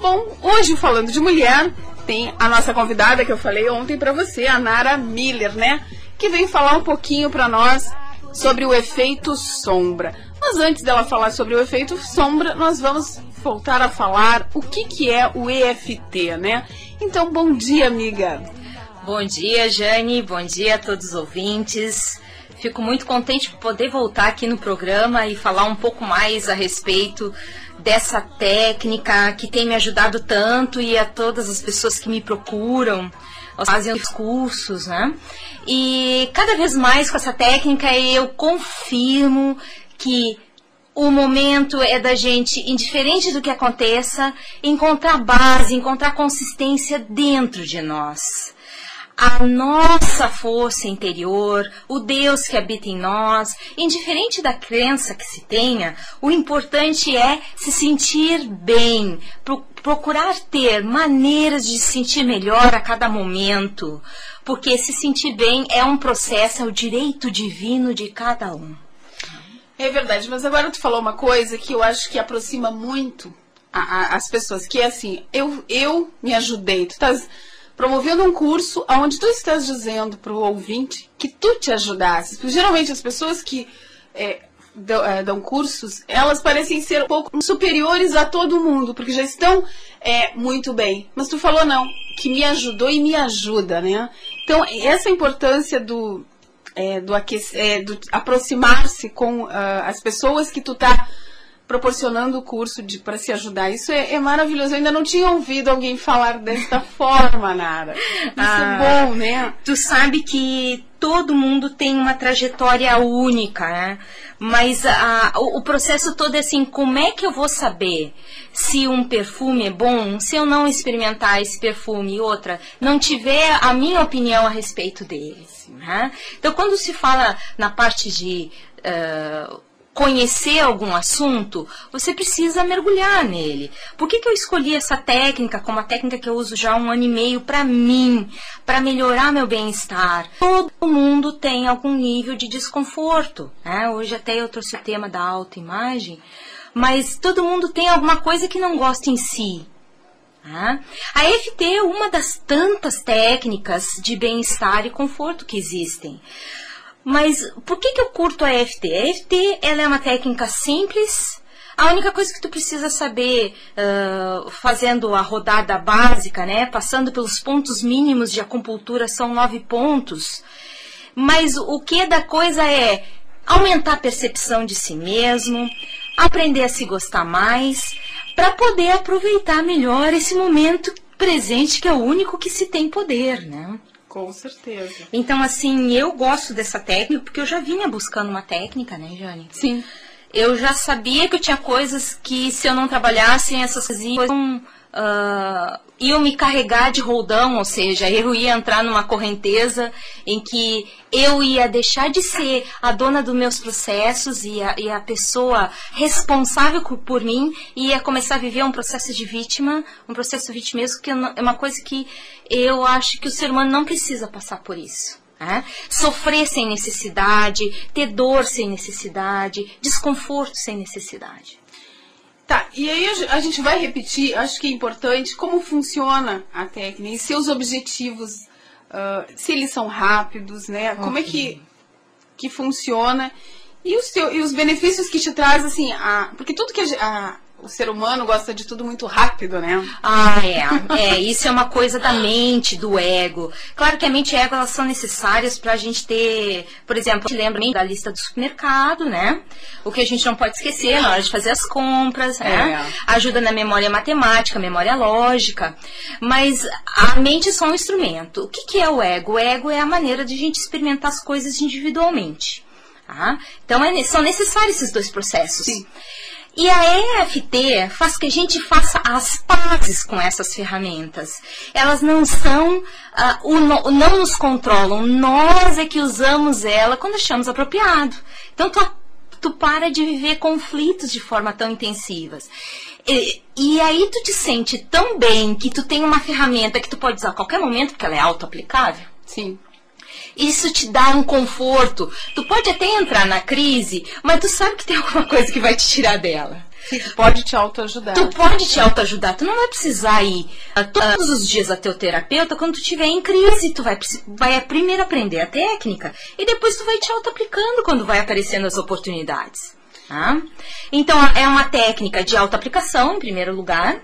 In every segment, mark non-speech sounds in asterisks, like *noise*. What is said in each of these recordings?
Bom, hoje falando de mulher, tem a nossa convidada que eu falei ontem para você, a Nara Miller, né? Que vem falar um pouquinho para nós sobre o efeito sombra. Mas antes dela falar sobre o efeito sombra, nós vamos voltar a falar o que, que é o EFT, né? Então, bom dia, amiga. Bom dia, Jane. Bom dia a todos os ouvintes. Fico muito contente por poder voltar aqui no programa e falar um pouco mais a respeito dessa técnica que tem me ajudado tanto e a todas as pessoas que me procuram, fazem os cursos, né? E cada vez mais com essa técnica eu confirmo que o momento é da gente, indiferente do que aconteça, encontrar base, encontrar consistência dentro de nós a nossa força interior, o Deus que habita em nós, indiferente da crença que se tenha, o importante é se sentir bem, procurar ter maneiras de se sentir melhor a cada momento, porque se sentir bem é um processo, é o direito divino de cada um. É verdade, mas agora tu falou uma coisa que eu acho que aproxima muito a, a, as pessoas, que é assim, eu, eu me ajudei, tu estás promovendo um curso onde tu estás dizendo para o ouvinte que tu te ajudasses. Porque geralmente as pessoas que é, dão, é, dão, cursos, elas parecem ser um pouco superiores a todo mundo, porque já estão é, muito bem. Mas tu falou não, que me ajudou e me ajuda, né? Então, essa importância do, é, do, é, do aproximar-se com uh, as pessoas que tu tá proporcionando o curso para se ajudar. Isso é, é, maravilhoso. Eu ainda não tinha ouvido alguém falar desta *laughs* forma, Nara. Isso é ah, é bom, né? Tu sabe que todo mundo tem uma trajetória única, né? Mas a, o, o, processo todo é assim, como é que eu vou saber se um perfume é bom se eu não experimentar esse perfume e outra, não tiver a minha opinião a respeito dele? Né? Então, quando se fala na parte de uh, conhecer algum assunto, você precisa mergulhar nele. Por que, que eu escolhi essa técnica como a técnica que eu uso já há um ano e meio para mim, para melhorar meu bem-estar? Todo mundo tem algum nível de desconforto. Né? Hoje até eu trouxe o tema da autoimagem, mas todo mundo tem alguma coisa que não gosta em si. Né? A EFT é uma das tantas técnicas de bem-estar e conforto que existem. Mas por que, que eu curto a EFT? A EFT ela é uma técnica simples. A única coisa que tu precisa saber, uh, fazendo a rodada básica, né, passando pelos pontos mínimos de acupuntura, são nove pontos. Mas o que da coisa é aumentar a percepção de si mesmo, aprender a se gostar mais, para poder aproveitar melhor esse momento presente que é o único que se tem poder, né? Com certeza. Então, assim, eu gosto dessa técnica porque eu já vinha buscando uma técnica, né, Jane? Sim. Eu já sabia que eu tinha coisas que se eu não trabalhasse, essas coisas iam, uh, iam me carregar de roldão, ou seja, eu ia entrar numa correnteza em que eu ia deixar de ser a dona dos meus processos e a, e a pessoa responsável por mim ia começar a viver um processo de vítima, um processo vitimesco que é uma coisa que eu acho que o ser humano não precisa passar por isso. É? Sofrer sem necessidade, ter dor sem necessidade, desconforto sem necessidade. Tá, e aí a gente vai repetir, acho que é importante, como funciona a técnica e seus objetivos, uh, se eles são rápidos, né? Okay. Como é que, que funciona e os, teu, e os benefícios que te traz, assim, a, porque tudo que a, a o ser humano gosta de tudo muito rápido, né? Ah, é. é isso é uma coisa da mente, do ego. Claro que a mente e o ego elas são necessárias para a gente ter, por exemplo, a gente lembra da lista do supermercado, né? O que a gente não pode esquecer na hora de fazer as compras, né? É. Ajuda na memória matemática, memória lógica. Mas a mente é só um instrumento. O que, que é o ego? O ego é a maneira de a gente experimentar as coisas individualmente. Tá? Então é, são necessários esses dois processos. Sim. E a EFT faz que a gente faça as pazes com essas ferramentas. Elas não são, uh, o, não nos controlam, nós é que usamos ela quando achamos apropriado. Então tu, tu para de viver conflitos de forma tão intensivas. E, e, aí tu te sente tão bem que tu tem uma ferramenta que tu pode usar a qualquer momento, porque ela é auto-aplicável. Sim. Isso te dá um conforto. Tu pode até entrar na crise, mas tu sabe que tem *laughs* alguma coisa que vai te tirar dela. Sim, tu pode te autoajudar. Tu pode te autoajudar. Tu não vai precisar ir todos os dias a teu terapeuta quando tu estiver em crise. Tu vai, vai primeiro aprender a técnica e depois tu vai te auto-aplicando quando vai aparecendo as oportunidades. Tá? Então, é uma técnica de auto-aplicação, em primeiro lugar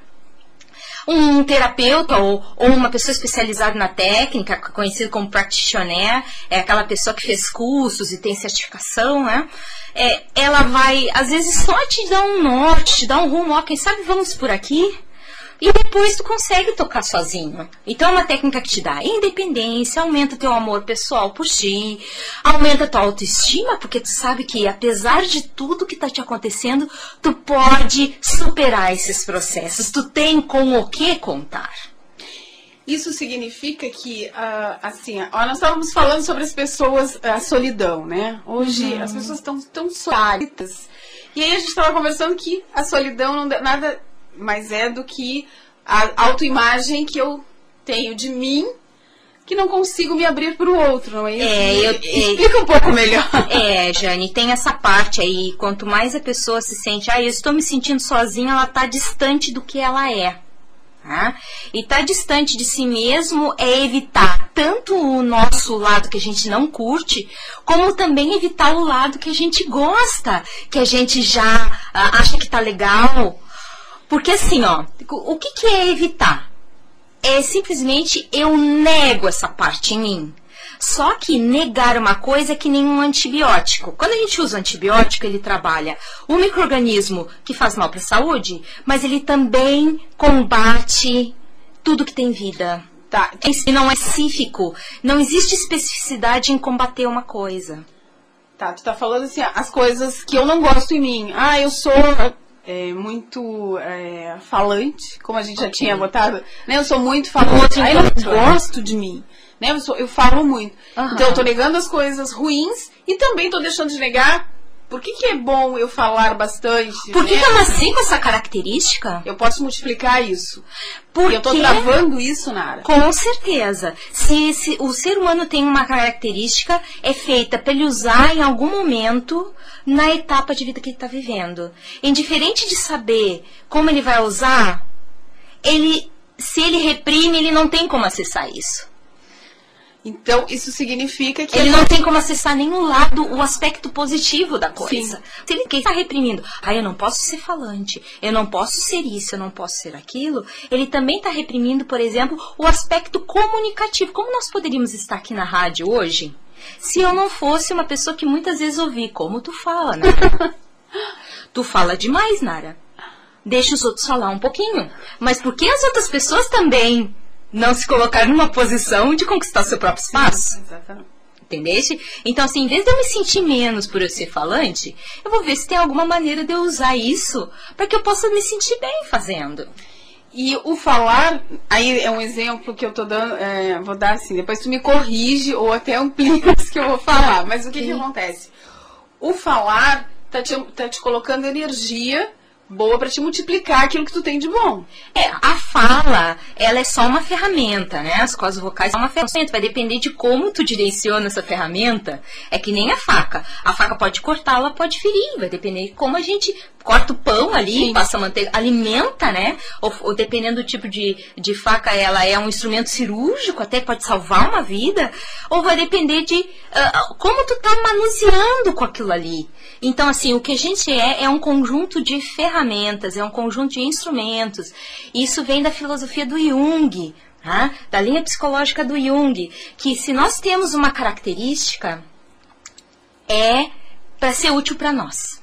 um terapeuta ou, ou uma pessoa especializada na técnica, conhecido como practitioner, é aquela pessoa que fez cursos e tem certificação, né? É, ela vai, às vezes, só te dar um norte, te dar um rumo, ó, quem sabe vamos por aqui? E depois tu consegue tocar sozinho. Então é uma técnica que te dá independência, aumenta teu amor pessoal por ti, aumenta tua autoestima, porque tu sabe que apesar de tudo que está te acontecendo, tu pode superar esses processos. Tu tem com o que contar. Isso significa que, uh, assim, ó, nós estávamos falando sobre as pessoas, a solidão, né? Hoje uhum. as pessoas estão tão solitárias. E aí a gente estava conversando que a solidão não nada mais é do que a autoimagem que eu tenho de mim que não consigo me abrir para o outro, não é isso? É, eu, Explica um pouco melhor. É, Jane, tem essa parte aí. Quanto mais a pessoa se sente, ah, eu estou me sentindo sozinha, ela está distante do que ela é. Tá? E estar tá distante de si mesmo é evitar tanto o nosso lado que a gente não curte, como também evitar o lado que a gente gosta, que a gente já uh, acha que tá legal, porque assim, ó, o que, que é evitar? É simplesmente eu nego essa parte em mim. Só que negar uma coisa é que nem um antibiótico. Quando a gente usa antibiótico, ele trabalha o microorganismo que faz mal para a saúde, mas ele também combate tudo que tem vida. Tá. E não é específico. Não existe especificidade em combater uma coisa. Tá, tu tá falando assim, as coisas que eu não gosto em mim. Ah, eu sou é, muito é, falante, como a gente já tinha botado. Né? Eu sou muito falante, aí eu gosto de mim. Né? Eu, sou, eu falo muito. Uhum. Então eu tô negando as coisas ruins e também tô deixando de negar. Por que, que é bom eu falar bastante? Por que, né? que eu nasci com essa característica? Eu posso multiplicar isso. Porque eu tô travando isso, Nara. Com certeza. Se, se o ser humano tem uma característica, é feita para ele usar em algum momento na etapa de vida que ele está vivendo. Indiferente de saber como ele vai usar, ele, se ele reprime, ele não tem como acessar isso. Então, isso significa que. Ele não tem como acessar nenhum lado, o aspecto positivo da coisa. Sim. Se ele está reprimindo, ah, eu não posso ser falante, eu não posso ser isso, eu não posso ser aquilo, ele também está reprimindo, por exemplo, o aspecto comunicativo. Como nós poderíamos estar aqui na rádio hoje se eu não fosse uma pessoa que muitas vezes ouvi, como tu fala, Nara? *laughs* tu fala demais, Nara. Deixa os outros falar um pouquinho. Mas por que as outras pessoas também não se colocaram numa posição de conquistar seu próprio espaço? Exatamente. Entendeste? Então, assim, em vez de eu me sentir menos por eu ser falante, eu vou ver se tem alguma maneira de eu usar isso para que eu possa me sentir bem fazendo. E o falar, aí é um exemplo que eu tô dando, é, vou dar assim, depois tu me corrige ou até amplia *laughs* que eu vou falar. Mas o que, que acontece? O falar tá te, tá te colocando energia boa para te multiplicar aquilo que tu tem de bom. É, a fala, ela é só uma ferramenta, né? As cordas vocais são uma ferramenta, vai depender de como tu direciona essa ferramenta. É que nem a faca. A faca pode cortar, ela pode ferir, vai depender de como a gente corta o pão ali, Sim. passa manteiga, alimenta, né? Ou, ou, dependendo do tipo de, de faca, ela é um instrumento cirúrgico, até pode salvar uma vida, ou vai depender de uh, como tu tá manuseando com aquilo ali. Então, assim, o que a gente é é um conjunto de ferramentas, é um conjunto de instrumentos. Isso vem da filosofia do Jung, tá? da linha psicológica do Jung, que se nós temos uma característica, é para ser útil para nós.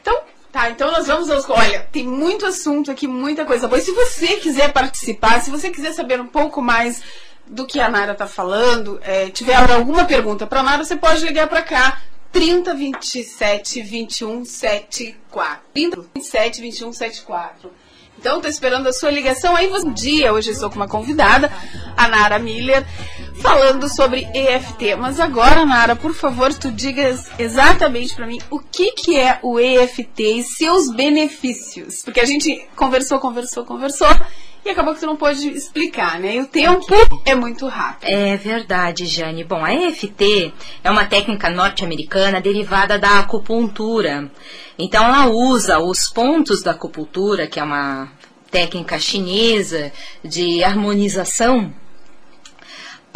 Então, tá, então nós vamos aos. Olha, tem muito assunto aqui, muita coisa boa. E se você quiser participar, se você quiser saber um pouco mais do que a Nara está falando, é, tiver alguma pergunta para a Nara, você pode ligar para cá 30 27 21 74. 30 27 21 74. Então, estou esperando a sua ligação. Aí, um dia, hoje estou com uma convidada, a Nara Miller, falando sobre EFT. Mas agora, Nara, por favor, tu digas exatamente para mim o que, que é o EFT e seus benefícios. Porque a gente conversou, conversou, conversou e acabou que você não pôde explicar, né? E o tempo é muito rápido. É verdade, Jane. Bom, a EFT é uma técnica norte-americana derivada da acupuntura. Então ela usa os pontos da acupuntura, que é uma técnica chinesa de harmonização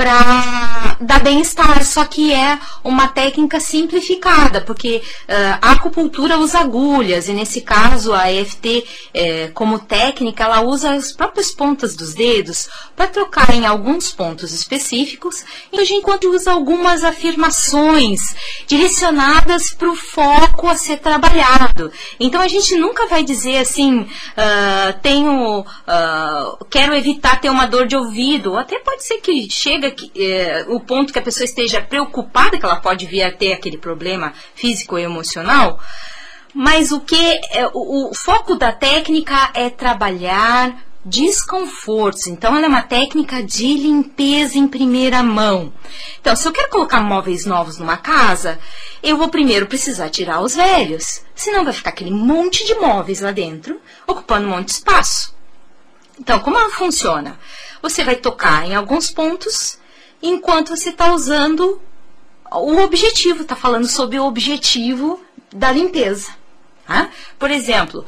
para dar bem-estar, só que é uma técnica simplificada, porque uh, a acupuntura usa agulhas, e nesse caso a EFT, eh, como técnica, ela usa as próprias pontas dos dedos para trocar em alguns pontos específicos, e a gente usa algumas afirmações direcionadas para o foco a ser trabalhado. Então a gente nunca vai dizer assim, uh, tenho, uh, quero evitar ter uma dor de ouvido, ou até pode ser que chega que, é, o ponto que a pessoa esteja preocupada que ela pode vir a ter aquele problema físico e emocional, mas o que é, o, o foco da técnica é trabalhar desconfortos. Então, ela é uma técnica de limpeza em primeira mão. Então, se eu quero colocar móveis novos numa casa, eu vou primeiro precisar tirar os velhos. Senão vai ficar aquele monte de móveis lá dentro, ocupando um monte de espaço. Então, como ela funciona? Você vai tocar em alguns pontos enquanto você está usando o objetivo, está falando sobre o objetivo da limpeza. Tá? Por exemplo,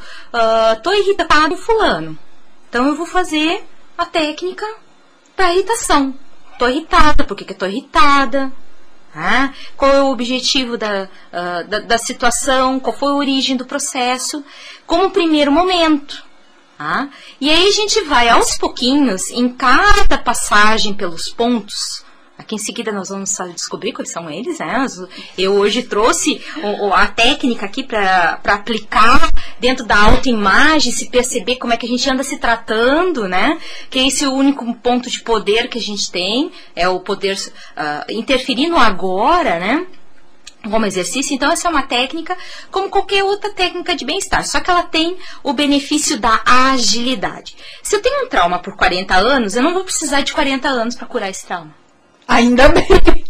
estou uh, irritada com fulano, então eu vou fazer a técnica para irritação. Estou irritada, por que estou irritada? Tá? Qual é o objetivo da, uh, da, da situação? Qual foi a origem do processo? Como primeiro momento. Tá? E aí a gente vai aos pouquinhos, em cada passagem pelos pontos, Aqui em seguida nós vamos descobrir quais são eles. Né? Eu hoje trouxe a técnica aqui para aplicar dentro da autoimagem, se perceber como é que a gente anda se tratando, né? Que esse é o único ponto de poder que a gente tem, é o poder uh, interferir no agora, né? Como exercício. Então, essa é uma técnica como qualquer outra técnica de bem-estar, só que ela tem o benefício da agilidade. Se eu tenho um trauma por 40 anos, eu não vou precisar de 40 anos para curar esse trauma. Ainda bem.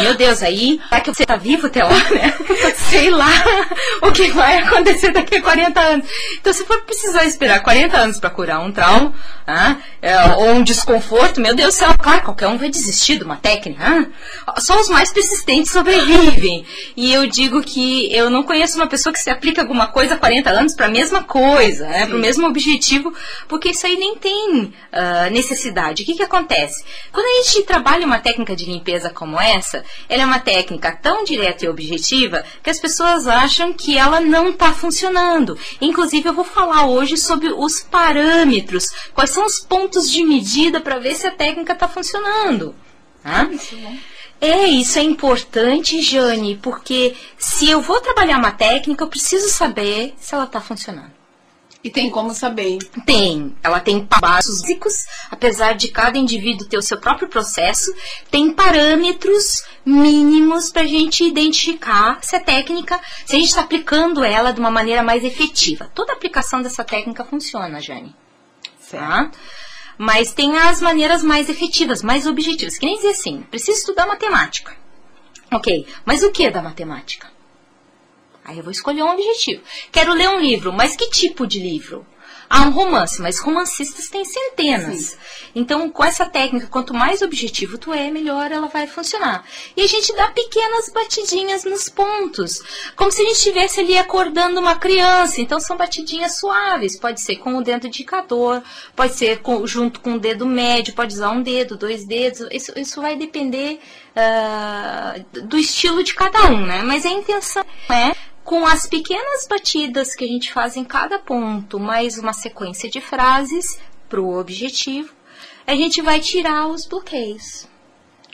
Meu Deus, aí, será que você tá vivo até lá, né? *laughs* Sei lá *laughs* o que vai acontecer daqui a 40 anos. Então, se for precisar esperar 40 anos para curar um trauma, ah, é, ou um desconforto, meu Deus do céu, claro, qualquer um vai desistir de uma técnica. Ah, só os mais persistentes sobrevivem. E eu digo que eu não conheço uma pessoa que se aplica alguma coisa há 40 anos para a mesma coisa, né, para o mesmo objetivo, porque isso aí nem tem uh, necessidade. O que, que acontece? Quando a gente trabalha uma técnica de limpeza como essa, ela é uma técnica tão direta e objetiva que as pessoas acham que ela não está funcionando. Inclusive, eu vou falar hoje sobre os parâmetros, quais são os pontos de medida para ver se a técnica está funcionando. Tá? É, isso é importante, Jane, porque se eu vou trabalhar uma técnica, eu preciso saber se ela está funcionando. E tem como saber? Tem. Ela tem passos básicos, apesar de cada indivíduo ter o seu próprio processo, tem parâmetros mínimos para a gente identificar se a técnica, se a gente está aplicando ela de uma maneira mais efetiva. Toda aplicação dessa técnica funciona, Jane. Tá? Mas tem as maneiras mais efetivas, mais objetivas. Que nem dizer assim, preciso estudar matemática. Ok, mas o que é da matemática? Aí eu vou escolher um objetivo. Quero ler um livro, mas que tipo de livro? Há um romance, mas romancistas têm centenas. Sim. Então, com essa técnica, quanto mais objetivo tu é, melhor ela vai funcionar. E a gente dá pequenas batidinhas nos pontos, como se a gente estivesse ali acordando uma criança. Então, são batidinhas suaves. Pode ser com o dedo indicador, pode ser com, junto com o dedo médio, pode usar um dedo, dois dedos. Isso, isso vai depender uh, do estilo de cada um, né? Mas a intenção é com as pequenas batidas que a gente faz em cada ponto, mais uma sequência de frases para o objetivo, a gente vai tirar os bloqueios.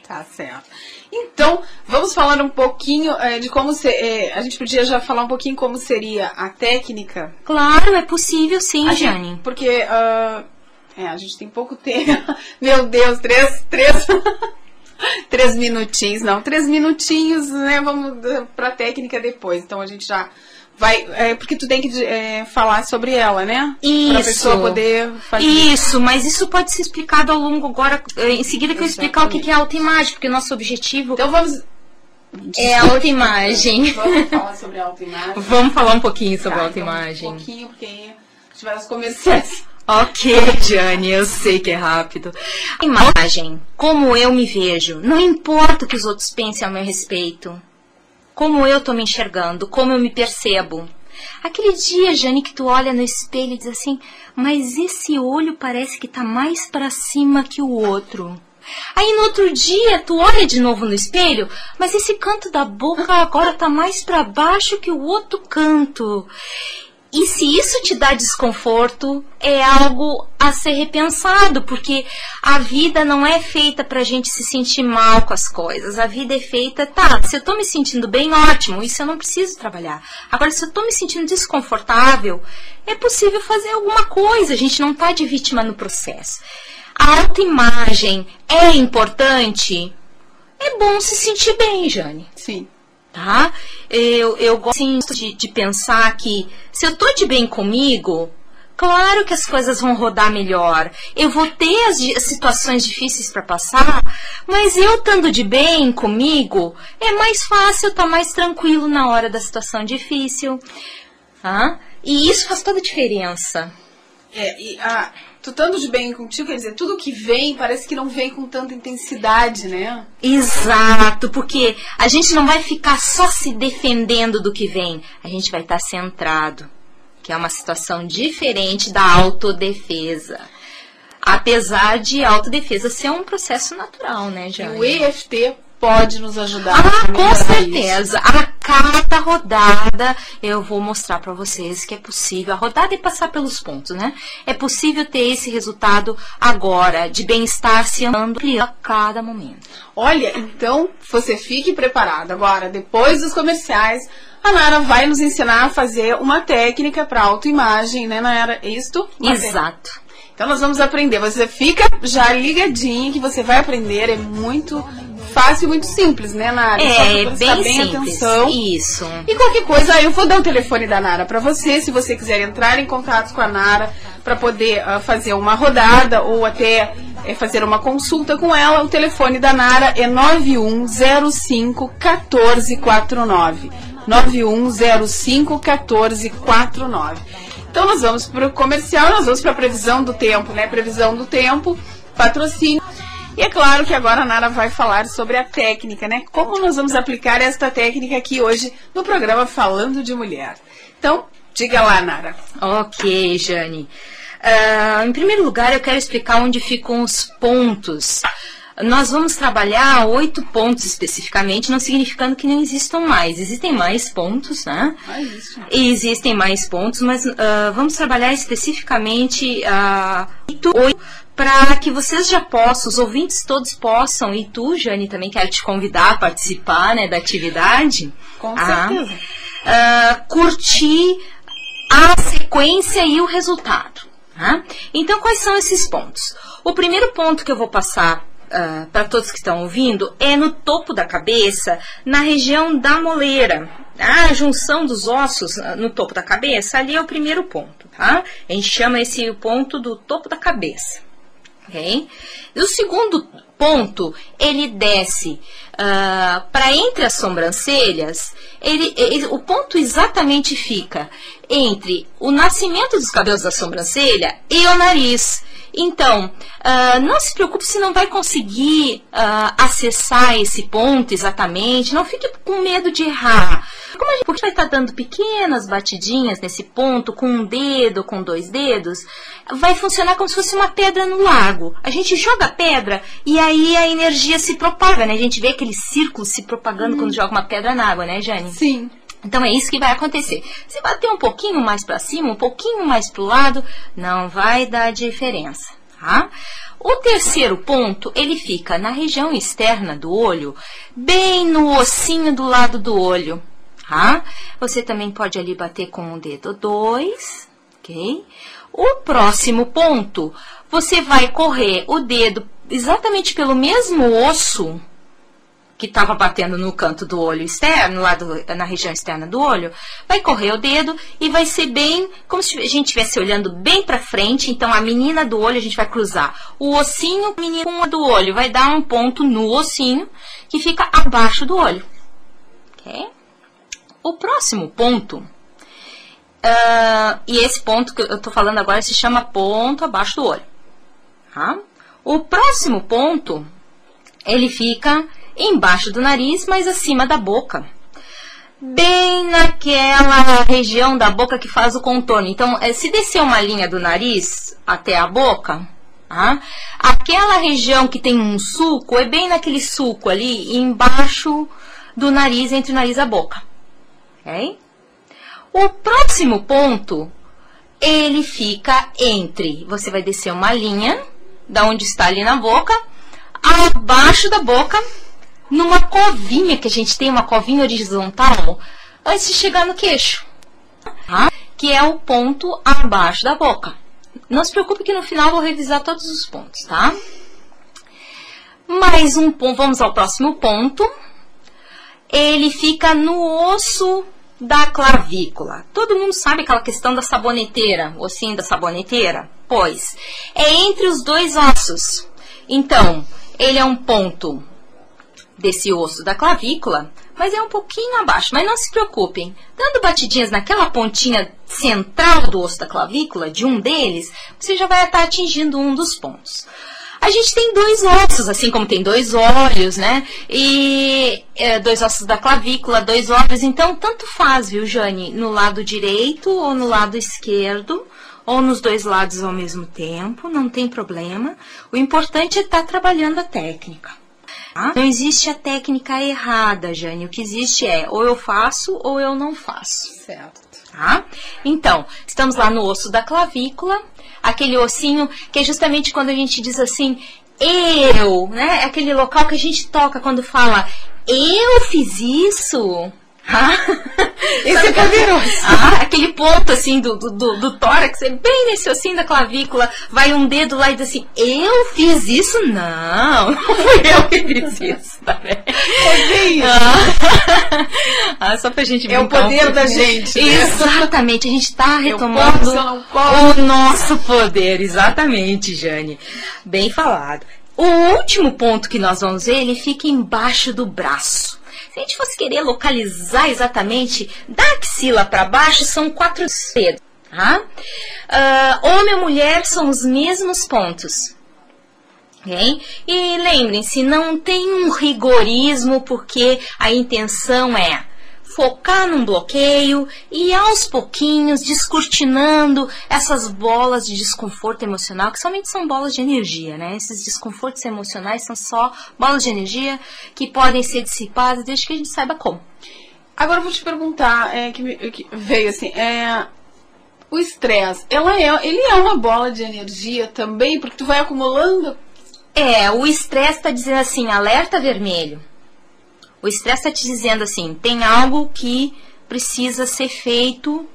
Tá certo. Então, vamos falar um pouquinho é, de como se, é, a gente podia já falar um pouquinho como seria a técnica. Claro, é possível sim, a Jane. Gente, porque uh, é, a gente tem pouco tempo. *laughs* Meu Deus, três, três. *laughs* *laughs* três minutinhos, não, três minutinhos, né? Vamos para a técnica depois. Então a gente já vai, é, porque tu tem que é, falar sobre ela, né? Isso. Para a pessoa poder fazer. Isso, mas isso pode ser explicado ao longo agora, é, em seguida que eu explicar o que é autoimagem, porque o nosso objetivo. Então vamos é a autoimagem. Vamos falar sobre a autoimagem. Vamos falar um pouquinho sobre tá, a autoimagem. Então um pouquinho, porque tiver os comerciais. Ok, Jane, eu sei que é rápido. Imagem, como eu me vejo, não importa o que os outros pensem ao meu respeito. Como eu tô me enxergando, como eu me percebo. Aquele dia, Jane, que tu olha no espelho e diz assim, mas esse olho parece que tá mais para cima que o outro. Aí no outro dia tu olha de novo no espelho, mas esse canto da boca agora tá mais para baixo que o outro canto. E se isso te dá desconforto, é algo a ser repensado, porque a vida não é feita pra gente se sentir mal com as coisas. A vida é feita, tá, se eu tô me sentindo bem, ótimo, isso eu não preciso trabalhar. Agora, se eu tô me sentindo desconfortável, é possível fazer alguma coisa, a gente não tá de vítima no processo. A autoimagem é importante? É bom se sentir bem, Jane. Sim tá? Eu, eu gosto de, de pensar que se eu tô de bem comigo, claro que as coisas vão rodar melhor. Eu vou ter as, as situações difíceis para passar, mas eu estando de bem comigo, é mais fácil estar tá mais tranquilo na hora da situação difícil. Tá? E isso faz toda a diferença. É, e a, tu estando de bem contigo, quer dizer, tudo que vem parece que não vem com tanta intensidade, né? Exato, porque a gente não vai ficar só se defendendo do que vem, a gente vai estar centrado, que é uma situação diferente da autodefesa. Apesar de autodefesa ser um processo natural, né, Jane? O EFT pode nos ajudar. Ah, com certeza. Isso. A cada rodada eu vou mostrar para vocês que é possível. A rodada e passar pelos pontos, né? É possível ter esse resultado agora de bem-estar se amando a cada momento. Olha, então você fique preparado. Agora, depois dos comerciais, a Nara vai nos ensinar a fazer uma técnica para autoimagem, né, Nara? É isto? Exato. Então nós vamos aprender. Você fica já ligadinho que você vai aprender. É muito fácil e muito simples, né, Nara? É, bem, bem simples. Atenção. Isso. E qualquer coisa, eu vou dar o telefone da Nara para você, se você quiser entrar em contato com a Nara para poder uh, fazer uma rodada ou até uh, fazer uma consulta com ela. O telefone da Nara é 9105 1449. 9105 1449. Então nós vamos para o comercial, nós vamos para a previsão do tempo, né? Previsão do tempo, patrocínio. E é claro que agora a Nara vai falar sobre a técnica, né? Como nós vamos aplicar esta técnica aqui hoje no programa Falando de Mulher. Então, diga lá, Nara. Ok, Jane. Uh, em primeiro lugar, eu quero explicar onde ficam os pontos. Nós vamos trabalhar oito pontos especificamente, não significando que não existam mais. Existem mais pontos, né? Ah, isso. Existem mais pontos, mas uh, vamos trabalhar especificamente uh, oito para que vocês já possam, os ouvintes todos possam, e tu, Jane, também quero te convidar a participar né, da atividade. Com ah, certeza. Uh, curtir a sequência e o resultado. Tá? Então, quais são esses pontos? O primeiro ponto que eu vou passar uh, para todos que estão ouvindo é no topo da cabeça, na região da moleira. A junção dos ossos no topo da cabeça, ali é o primeiro ponto, tá? A gente chama esse ponto do topo da cabeça ok? E o segundo ponto, ele desce uh, ah, para entre as sobrancelhas, ele, ele, o ponto exatamente fica entre o nascimento dos cabelos da sobrancelha e o nariz. Então, uh, não se preocupe se não vai conseguir uh, acessar esse ponto exatamente, não fique com medo de errar. Como a gente vai estar dando pequenas batidinhas nesse ponto, com um dedo, com dois dedos, vai funcionar como se fosse uma pedra no lago. A gente joga a pedra e aí a energia se propaga, né? A gente vê aquele círculo se propagando hum. quando joga uma pedra na água, né, Jane? Sim. Então é isso que vai acontecer. Se bater um pouquinho mais para cima, um pouquinho mais para o lado, não vai dar diferença, tá? O terceiro ponto, ele fica na região externa do olho, bem no ossinho do lado do olho tá? Você também pode ali bater com o dedo 2, ok? O próximo ponto, você vai correr o dedo exatamente pelo mesmo osso que estava batendo no canto do olho externo, lá do, na região externa do olho, vai correr o dedo e vai ser bem como se a gente estivesse olhando bem para frente. Então, a menina do olho a gente vai cruzar o ossinho, menina do olho vai dar um ponto no ossinho que fica abaixo do olho, ok? O próximo ponto Uh, e esse ponto que eu estou falando agora se chama ponto abaixo do olho. Tá? O próximo ponto, ele fica embaixo do nariz, mas acima da boca. Bem naquela região da boca que faz o contorno. Então, eh, se descer uma linha do nariz até a boca, tá? aquela região que tem um sulco é bem naquele sulco ali, embaixo do nariz, entre o nariz e a boca. Ok? O próximo ponto, ele fica entre, você vai descer uma linha, da onde está ali na boca, abaixo da boca, numa covinha que a gente tem, uma covinha horizontal, antes de chegar no queixo, tá? que é o ponto abaixo da boca. Não se preocupe que no final eu vou revisar todos os pontos, tá? Mais um ponto, vamos ao próximo ponto. Ele fica no osso da clavícula. Todo mundo sabe aquela questão da saboneteira, o ossinho da saboneteira? Pois, é entre os dois ossos. Então, ele é um ponto desse osso da clavícula, mas é um pouquinho abaixo. Mas não se preocupem, dando batidinhas naquela pontinha central do osso da clavícula, de um deles, você já vai estar atingindo um dos pontos. A gente tem dois ossos, assim como tem dois olhos, né? E é, dois ossos da clavícula, dois olhos. Então, tanto faz, viu, Jane? No lado direito ou no lado esquerdo, ou nos dois lados ao mesmo tempo, não tem problema. O importante é estar tá trabalhando a técnica. Tá? Não existe a técnica errada, Jane. O que existe é ou eu faço ou eu não faço. Certo. Tá? Então, estamos lá no osso da clavícula aquele ossinho que é justamente quando a gente diz assim, eu, né? É aquele local que a gente toca quando fala, eu fiz isso. Ah, *laughs* esse é poderoso. Ah, aquele ponto assim do, do, do, do tórax, é bem nesse ossinho da clavícula, vai um dedo lá e diz assim: Eu fiz isso? Não, não *laughs* fui eu que fiz isso, tá vendo? Ah, *laughs* ah, só pra gente É o poder um da gente. Né? Exatamente, a gente tá retomando o nosso poder, exatamente, Jane. Bem falado. O último ponto que nós vamos ver, ele fica embaixo do braço. Se a gente fosse querer localizar exatamente da axila para baixo, são quatro dedos. Tá? Uh, homem e mulher são os mesmos pontos. Okay? E lembrem-se, não tem um rigorismo, porque a intenção é focar num bloqueio e aos pouquinhos descortinando essas bolas de desconforto emocional, que somente são bolas de energia, né? Esses desconfortos emocionais são só bolas de energia que podem ser dissipadas desde que a gente saiba como. Agora eu vou te perguntar, é, que, que veio assim, é, o estresse, ela é, ele é uma bola de energia também, porque tu vai acumulando. É, o estresse está dizendo assim, alerta vermelho. O estresse está te dizendo assim, tem algo que precisa ser feito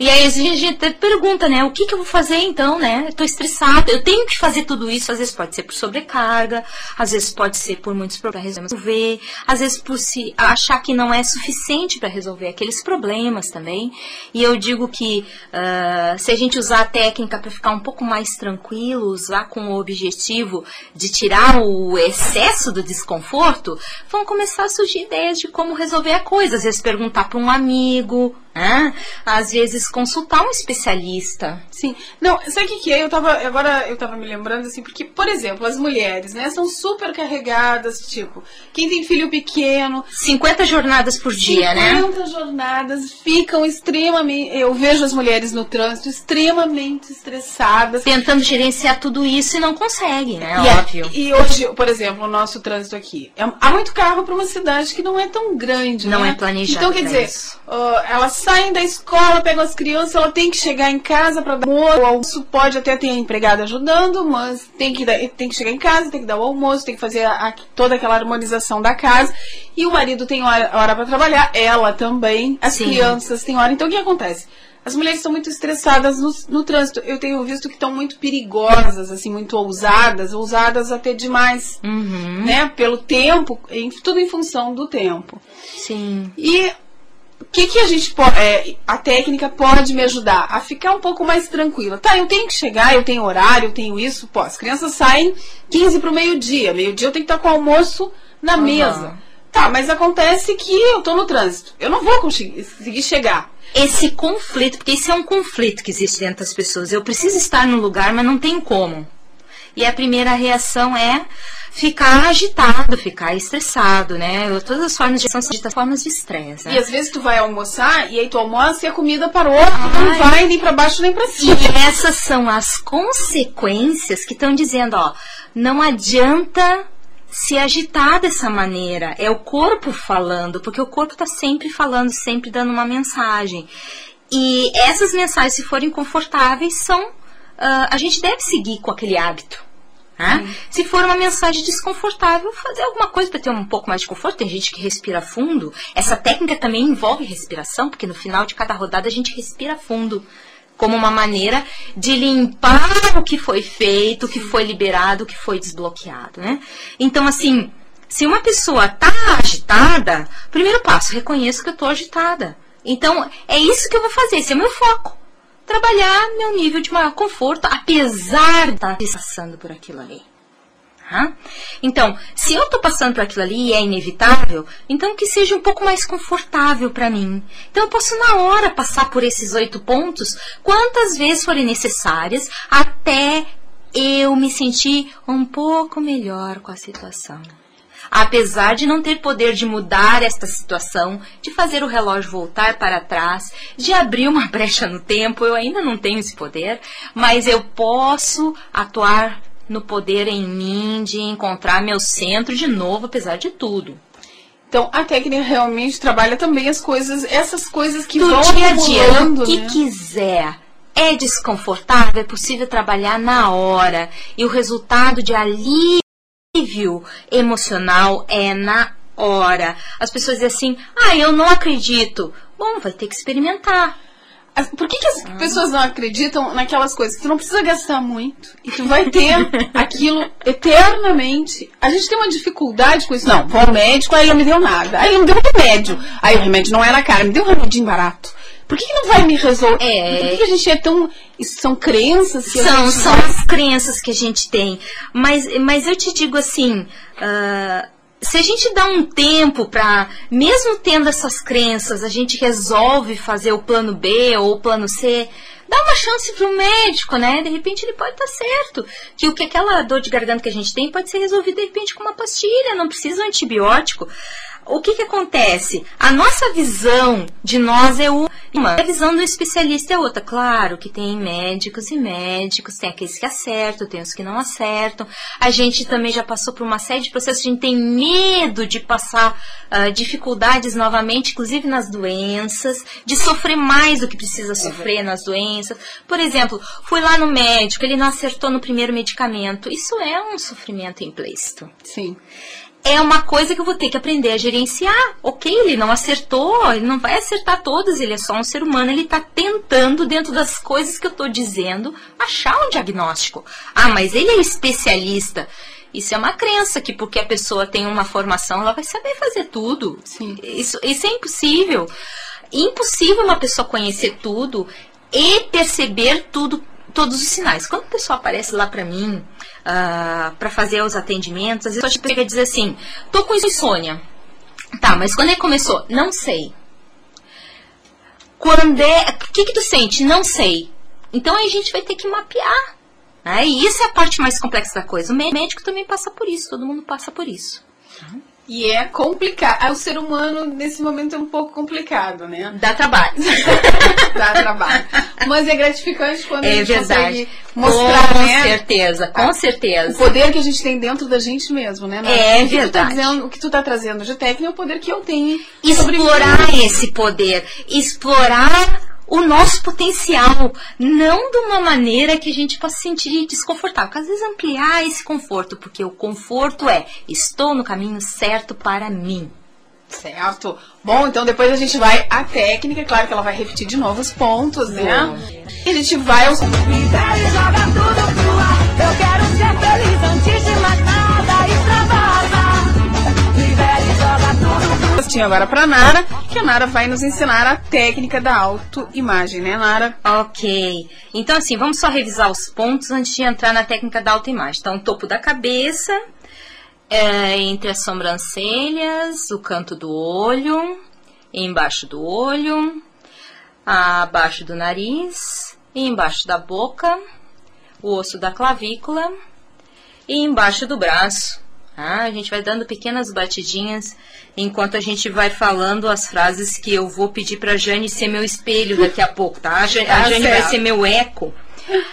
e aí a gente pergunta, né? O que, que eu vou fazer então, né? Eu tô estressada, eu tenho que fazer tudo isso. Às vezes pode ser por sobrecarga, às vezes pode ser por muitos problemas para resolver, às vezes por se achar que não é suficiente para resolver aqueles problemas também. E eu digo que uh, se a gente usar a técnica para ficar um pouco mais tranquilo, usar com o objetivo de tirar o excesso do desconforto, vão começar a surgir ideias de como resolver a coisa. Às vezes perguntar para um amigo, né? Às vezes consultar um especialista. Sim. Não, sabe o que, que é? Eu tava, agora eu tava me lembrando assim, porque, por exemplo, as mulheres, né, são super carregadas, tipo, quem tem filho pequeno. 50 jornadas por dia, 50 né? 50 jornadas ficam extremamente. Eu vejo as mulheres no trânsito extremamente estressadas. Tentando gerenciar tudo isso e não conseguem, né? E, é, Óbvio. e hoje, por exemplo, o nosso trânsito aqui. É, há muito carro para uma cidade que não é tão grande, não né? é planejado. Então, quer dizer, uh, elas saem da escola, pegam as crianças, ela tem que chegar em casa para dar o almoço. Pode até ter a empregada ajudando, mas tem que, dar, tem que chegar em casa, tem que dar o almoço, tem que fazer a, a, toda aquela harmonização da casa. E o marido tem hora, hora para trabalhar, ela também, as Sim. crianças têm hora. Então o que acontece? As mulheres estão muito estressadas no, no trânsito. Eu tenho visto que estão muito perigosas, assim, muito ousadas, ousadas até demais, uhum. né? Pelo tempo, em, tudo em função do tempo. Sim. E que, que a gente pode. É, a técnica pode me ajudar a ficar um pouco mais tranquila. Tá, eu tenho que chegar, eu tenho horário, eu tenho isso. Pô, as crianças saem 15 para o meio-dia. Meio-dia eu tenho que estar com o almoço na uhum. mesa. Tá, mas acontece que eu tô no trânsito. Eu não vou conseguir chegar. esse conflito, porque isso é um conflito que existe dentro das pessoas. Eu preciso estar no lugar, mas não tem como. E a primeira reação é ficar agitado, ficar estressado, né? Todas as formas de são formas de estresse. Né? E às vezes tu vai almoçar e aí tu almoça e a comida parou, tu não vai nem para baixo nem para cima. E essas são as consequências que estão dizendo, ó, não adianta se agitar dessa maneira. É o corpo falando, porque o corpo está sempre falando, sempre dando uma mensagem. E essas mensagens, se forem confortáveis, são. Uh, a gente deve seguir com aquele hábito. Né? Se for uma mensagem desconfortável, fazer alguma coisa para ter um pouco mais de conforto. Tem gente que respira fundo. Essa técnica também envolve respiração, porque no final de cada rodada a gente respira fundo como uma maneira de limpar o que foi feito, o que foi liberado, o que foi desbloqueado, né? Então, assim, se uma pessoa tá agitada, primeiro passo, reconheço que eu tô agitada. Então, é isso que eu vou fazer, esse é o meu foco. Trabalhar meu nível de maior conforto, apesar de estar passando por aquilo ali. Então, se eu estou passando por aquilo ali e é inevitável, então que seja um pouco mais confortável para mim. Então, eu posso na hora passar por esses oito pontos quantas vezes forem necessárias até eu me sentir um pouco melhor com a situação. Apesar de não ter poder de mudar esta situação, de fazer o relógio voltar para trás, de abrir uma *laughs* brecha no tempo, eu ainda não tenho esse poder, mas eu posso atuar no poder em mim de encontrar meu centro de novo, apesar de tudo. Então, a técnica realmente trabalha também as coisas, essas coisas que Do vão dia a dia, o que né? quiser. É desconfortável, é possível trabalhar na hora. E o resultado de alívio emocional é na hora. As pessoas dizem assim: ah, eu não acredito. Bom, vai ter que experimentar. Por que, que as pessoas não acreditam naquelas coisas? Que tu não precisa gastar muito e tu vai ter *laughs* aquilo eternamente. A gente tem uma dificuldade com isso. Não, vou ao médico, aí ele não me deu nada. Aí ele não deu remédio. Aí o remédio não era caro, me deu um remedinho barato. Por que, que não vai me resolver? É. Por que, que a gente é tão. Isso são crenças que a São, gente são as crenças que a gente tem. Mas, mas eu te digo assim. ah, se a gente dá um tempo para, mesmo tendo essas crenças, a gente resolve fazer o plano B ou o plano C, dá uma chance para o médico, né? De repente ele pode estar certo. Que o que aquela dor de garganta que a gente tem pode ser resolvido de repente com uma pastilha, não precisa um antibiótico. O que, que acontece? A nossa visão de nós é uma, a visão do especialista é outra. Claro que tem médicos e médicos, tem aqueles que acertam, tem os que não acertam. A gente também já passou por uma série de processos, a gente tem medo de passar ah, dificuldades novamente, inclusive nas doenças, de sofrer mais do que precisa sofrer nas doenças. Por exemplo, fui lá no médico, ele não acertou no primeiro medicamento. Isso é um sofrimento implícito Sim. É uma coisa que eu vou ter que aprender a gerenciar. Ok, ele não acertou, ele não vai acertar todas, ele é só um ser humano, ele está tentando, dentro das coisas que eu estou dizendo, achar um diagnóstico. Ah, mas ele é especialista. Isso é uma crença que porque a pessoa tem uma formação, ela vai saber fazer tudo. Sim. Isso, isso é impossível. Impossível uma pessoa conhecer tudo e perceber tudo, todos os sinais. Quando a pessoa aparece lá pra mim, para fazer os atendimentos, às vezes a gente pega e diz assim, tô com insônia. Tá, mas quando é que começou? Não sei. Quando é. O que, que tu sente? Não sei. Então aí a gente vai ter que mapear. Né? E isso é a parte mais complexa da coisa. O médico também passa por isso, todo mundo passa por isso. E é complicado. O ser humano, nesse momento, é um pouco complicado, né? Dá trabalho. *laughs* Dá trabalho. Mas é gratificante quando a É gente verdade. consegue mostrar, com né? certeza, com o certeza. poder que a gente tem dentro da gente mesmo, né? Nara? É o que Tu tá verdade. dizendo, o que tu tá trazendo de técnica é o poder que eu tenho explorar esse poder, explorar o nosso potencial, não de uma maneira que a gente possa se sentir desconfortável, porque às vezes ampliar esse conforto, porque o conforto é estou no caminho certo para mim. Certo. Bom, então depois a gente vai à técnica, claro que ela vai repetir de novo os pontos, né? E a gente vai aos Libere joga tudo pro ar. Eu quero ser feliz antes postinho agora pra Nara, que a Nara vai nos ensinar a técnica da autoimagem, né, Nara? Ok. Então, assim, vamos só revisar os pontos antes de entrar na técnica da autoimagem. Então, topo da cabeça, é, entre as sobrancelhas, o canto do olho, embaixo do olho, abaixo do nariz, embaixo da boca, o osso da clavícula e embaixo do braço. Ah, a gente vai dando pequenas batidinhas enquanto a gente vai falando as frases que eu vou pedir para Jane ser meu espelho daqui a pouco, tá? A Jane, a Jane vai ser meu eco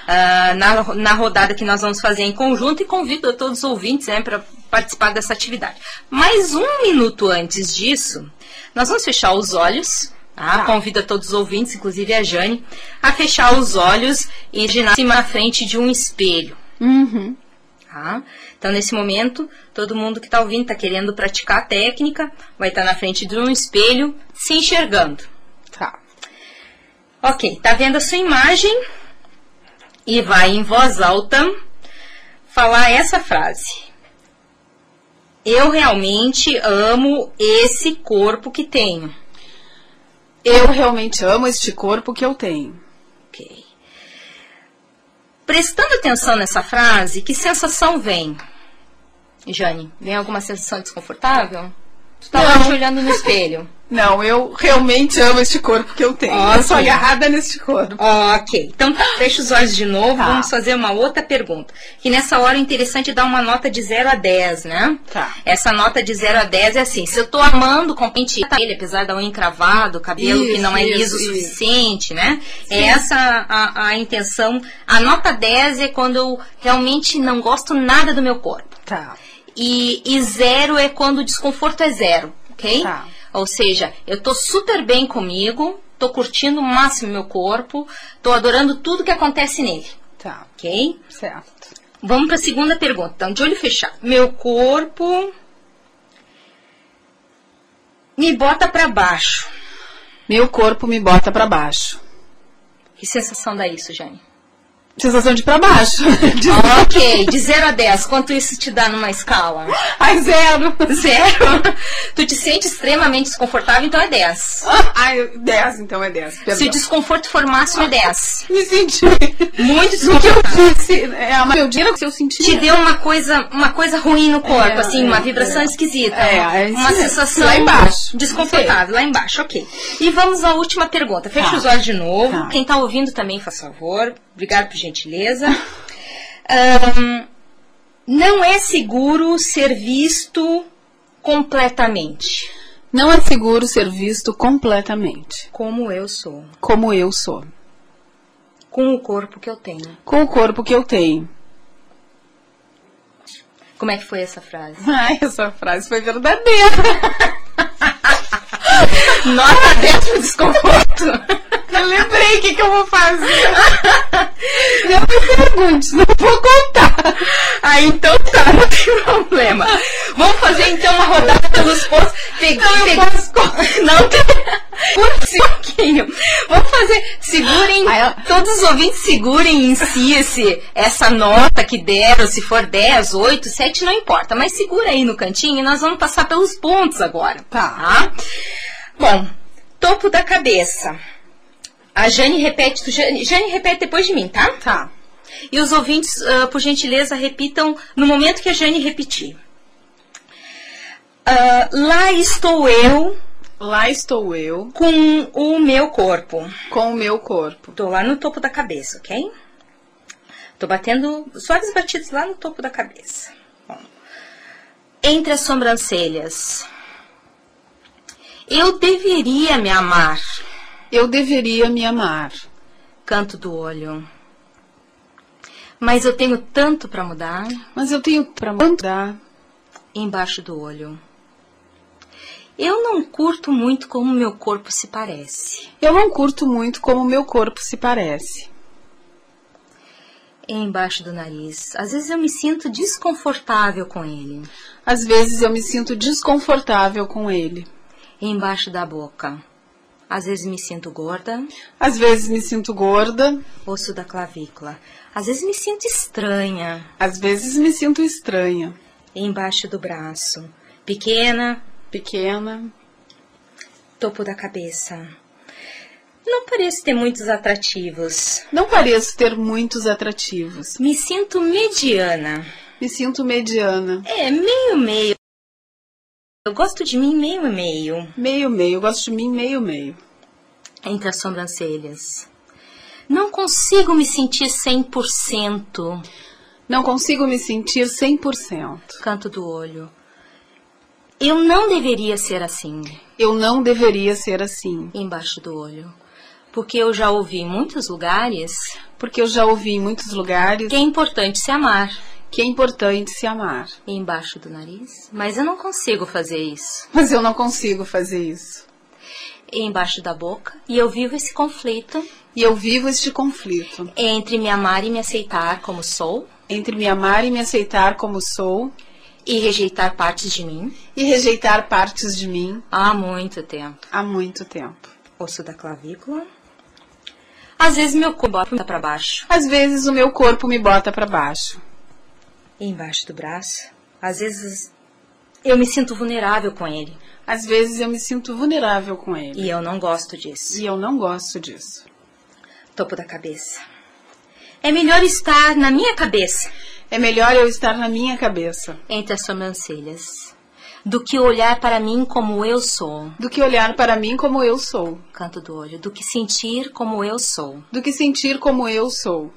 ah, na, na rodada que nós vamos fazer em conjunto e convido a todos os ouvintes né, para participar dessa atividade. Mas um minuto antes disso, nós vamos fechar os olhos. Tá? Convido a todos os ouvintes, inclusive a Jane, a fechar os olhos e imaginar na frente de um espelho. Uhum. Tá? Então, nesse momento, todo mundo que está ouvindo, está querendo praticar a técnica, vai estar na frente de um espelho, se enxergando. Tá. Ok, tá vendo a sua imagem e vai em voz alta falar essa frase. Eu realmente amo esse corpo que tenho. Eu realmente amo este corpo que eu tenho. Ok. Prestando atenção nessa frase, que sensação vem? Jane, vem alguma sensação desconfortável? Tu tá lá te olhando no espelho. Não, eu realmente amo este corpo que eu tenho. Eu sou agarrada neste corpo. Ok, então fecha os olhos de novo, Tá. vamos fazer uma outra pergunta. Que nessa hora é interessante dar uma nota de 0 a 10, né? Tá. Essa nota de 0 a 10 é assim, se eu tô amando com pente ele, apesar da unha encravado, cabelo que Isso, não é liso o suficiente, né? É essa a, a intenção. A nota 10 é quando eu realmente não gosto nada do meu corpo. Tá. E, e zero é quando o desconforto é zero, ok? Tá. Ou seja, eu tô super bem comigo, tô curtindo o máximo meu corpo, tô adorando tudo que acontece nele, Tá. ok? Certo. Vamos para a segunda pergunta. Então, de olho fechado. Meu corpo me bota para baixo. Meu corpo me bota pra baixo. Que sensação dá isso, Jane? Sensação de pra baixo. *laughs* *laughs* De... ok, de 0 a 10, quanto isso te dá numa escala? Ai, zero. Zero? *laughs* Tu te sente extremamente desconfortável, então é 10. Ai, 10, então é 10. Perdão. Se o desconforto for máximo, é 10. Me senti. Muito O que eu desconfortável. disse é a dia que eu senti. Te deu uma coisa, uma coisa ruim no corpo, É, assim, é, uma vibração é. esquisita. É, é isso uma sensação Lá embaixo. desconfortável, lá embaixo, ok. E vamos à última pergunta. Fecha Tá. os olhos de novo. Tá. Quem está ouvindo também, faz favor. Obrigado por gentileza. Ahn, não é seguro ser visto completamente Não é seguro ser visto completamente. como eu sou, Como eu sou. com o corpo que eu tenho. Com o corpo que eu tenho. Como é que foi essa frase? *laughs* Ai, essa frase foi verdadeira. *laughs* Nota 10 pro desconforto. Eu lembrei o que, que eu vou fazer. Não me pergunte, não vou contar. Ah, então tá, não tem problema. Vamos fazer então uma rodada pelos pontos. Peguei, Não, peguei- posso Não, tem- por um pouquinho. Vamos fazer. Segurem, Ai, todos os ouvintes segurem em si esse, essa nota que deram, se for 10, 8, 7, não importa. Mas segura aí no cantinho e nós vamos passar pelos pontos agora. Tá. Bom, topo da cabeça. A Jane repete, tu, Jane, Jane repete depois de mim, tá? Tá. E os ouvintes, ah, por gentileza, repitam no momento que a Jane repetir. Ah, lá estou eu Lá estou eu com o meu corpo. com o meu corpo. Tô lá no topo da cabeça, ok? Tô batendo suaves batidos lá no topo da cabeça. Bom. Entre as sobrancelhas. Eu deveria me amar. Eu deveria me amar. Canto do olho. Mas eu tenho tanto para mudar Mas eu tenho pra mudar. embaixo do olho. Eu não curto muito como meu corpo se parece. Eu não curto muito como meu corpo se parece. Embaixo do nariz. Às vezes eu me sinto desconfortável com ele. Às vezes eu me sinto desconfortável com ele. Embaixo da boca. Às vezes me sinto gorda. Às vezes me sinto gorda. Osso da clavícula. Às vezes me sinto estranha. Às vezes me sinto estranha. Embaixo do braço. Pequena. Pequena. Topo da cabeça. Não pareço ter muitos atrativos. Não pareço ter muitos atrativos. Me sinto mediana. Me sinto mediana. É, meio meio. Eu gosto de mim meio meio. Meio meio. Eu gosto de mim meio meio. Entre as sobrancelhas. Não consigo me sentir 100%. Não consigo me sentir 100%. Canto do olho. Eu não deveria ser assim. Eu não deveria ser assim. Embaixo do olho. Porque eu já ouvi em muitos lugares. Porque eu já ouvi em muitos lugares. Que é importante se amar. Que é importante se amar. Embaixo do nariz. Mas eu não consigo fazer isso. Mas eu não consigo fazer isso. Embaixo da boca. E eu vivo esse conflito. E eu vivo este conflito. Entre me amar e me aceitar como sou. Entre me amar e me aceitar como sou. E rejeitar partes de mim. E rejeitar partes de mim. Há muito tempo. Há muito tempo. Osso da clavícula. Às vezes meu corpo bota para baixo. Às vezes o meu corpo me bota para baixo. Embaixo do braço. Às vezes eu me sinto vulnerável com ele. Às vezes eu me sinto vulnerável com ele. E eu não gosto disso. E eu não gosto disso. Topo da cabeça. É melhor estar na minha cabeça. É melhor eu estar na minha cabeça. Entre as sobrancelhas. Do que olhar para mim como eu sou. Do que olhar para mim como eu sou. Canto do olho. Do que sentir como eu sou. Do que sentir como eu sou.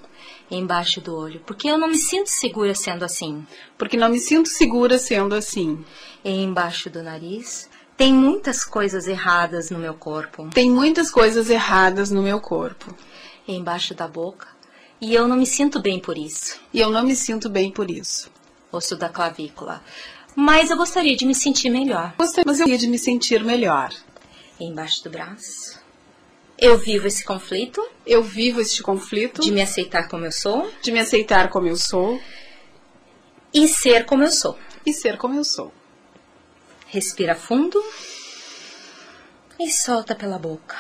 Embaixo do olho. Porque eu não me sinto segura sendo assim. Porque não me sinto segura sendo assim. E embaixo do nariz. Tem muitas coisas erradas no meu corpo. Tem muitas coisas erradas no meu corpo. E embaixo da boca. E eu não me sinto bem por isso. E eu não me sinto bem por isso. Osso da clavícula. Mas eu gostaria de me sentir melhor. Mas eu gostaria de me sentir melhor. Embaixo do braço. Eu vivo esse conflito. Eu vivo este conflito. De me aceitar como eu sou. De me aceitar como eu sou. E ser como eu sou. E ser como eu sou. Respira fundo. E solta pela boca.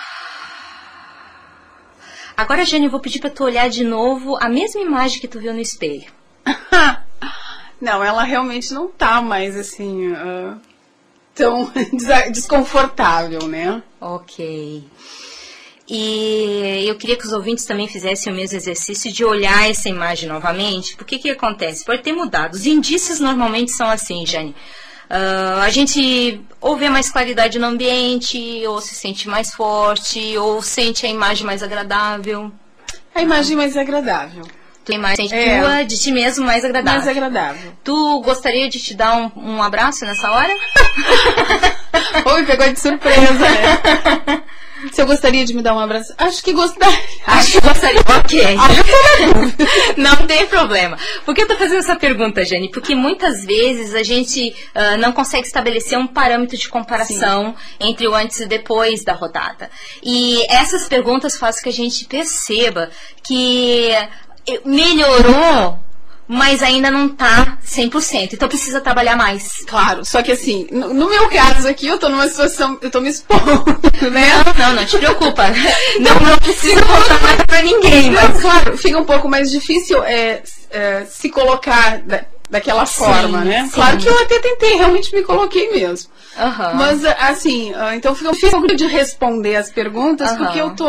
Agora, Jane, eu vou pedir para tu olhar de novo a mesma imagem que tu viu no espelho. *laughs* não, ela realmente não tá mais assim uh, tão *laughs* desconfortável, né? Ok. E eu queria que os ouvintes também fizessem o mesmo exercício de olhar essa imagem novamente. Porque que acontece? Pode ter mudado. Os indícios normalmente são assim, Jane. Uh, a gente ou vê mais claridade no ambiente, ou se sente mais forte, ou sente a imagem mais agradável. A imagem mais agradável. Tu imagem é. tua de ti mesmo mais agradável. Mais agradável. Tu gostaria de te dar um, um abraço nessa hora? *laughs* Oi, pegou de surpresa, né? *laughs* Se eu gostaria de me dar um abraço, acho que gostaria. Acho que gostaria, ok. *laughs* não tem problema. Por que eu tô fazendo essa pergunta, Jane? Porque muitas vezes a gente uh, não consegue estabelecer um parâmetro de comparação Sim. entre o antes e depois da rodada. E essas perguntas fazem que a gente perceba que melhorou mas ainda não tá 100%. Então precisa trabalhar mais. Claro, só que assim, no, no meu caso aqui, eu tô numa situação, eu tô me expondo, né? Não, não, não te preocupa. *laughs* não, não precisa contar nada pra ninguém. Mas... Não, claro, fica um pouco mais difícil é, é se colocar da, daquela forma, né? Sim. Claro que eu até tentei, realmente me coloquei mesmo. Uhum. Mas assim, ah, então fica difícil de responder as perguntas, uhum. porque eu tô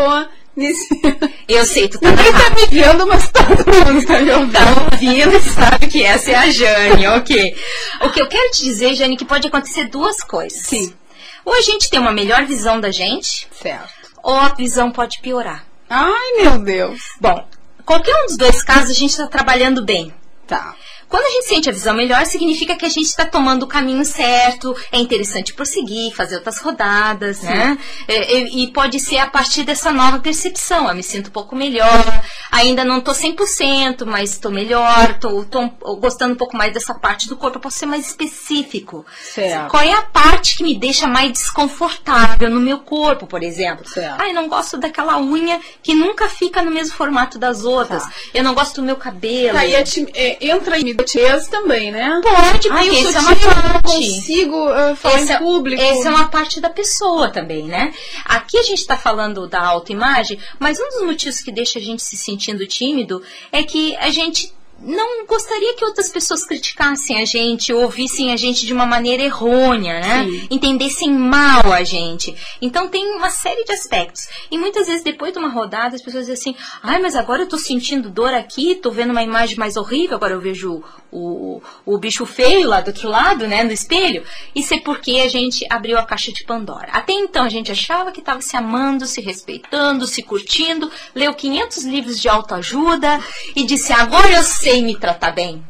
Eu sei, tu tá Ninguém tá me vendo, mas todo mundo tá me ouvindo. Tá ouvindo sabe que essa é a Jane, ok. O que eu quero te dizer, Jane, é que pode acontecer duas coisas. Sim. Ou a gente tem uma melhor visão da gente. Certo. Ou a visão pode piorar. Ai, meu Deus. Bom, qualquer um dos dois casos a gente está trabalhando bem. Tá. Quando a gente sente a visão melhor, significa que a gente está tomando o caminho certo, é interessante prosseguir, fazer outras rodadas, Sim. né? É, e, e, pode ser a partir dessa nova percepção. Eu me sinto um pouco melhor, ainda não estou 100%, mas estou melhor, estou gostando um pouco mais dessa parte do corpo. Eu posso ser mais específico. Certo. Qual é a parte que me deixa mais desconfortável no meu corpo, por exemplo? Certo. Ai, não gosto daquela unha que nunca fica no mesmo formato das outras. Tá. Eu não gosto do meu cabelo. Tá, e é, entra em timidez também, né? Pode, porque Ai, essa é uma parte. consigo uh, falar essa, em público. Essa é uma parte da pessoa também, né? Aqui a gente está falando da autoimagem, mas um dos motivos que deixa a gente se sentindo tímido é que a gente não gostaria que outras pessoas criticassem a gente, ou ouvissem a gente de uma maneira errônea, né? Sim. Entendessem mal a gente. Então tem uma série de aspectos. E muitas vezes depois de uma rodada as pessoas dizem assim: "Ai, mas agora eu tô sentindo dor aqui, tô vendo uma imagem mais horrível, agora eu vejo o, o bicho feio lá do outro lado, né, no espelho". Isso é porque a gente abriu a caixa de Pandora. Até então a gente achava que estava se amando, se respeitando, se curtindo, leu 500 livros de autoajuda e disse: "Agora eu sei me tratar bem".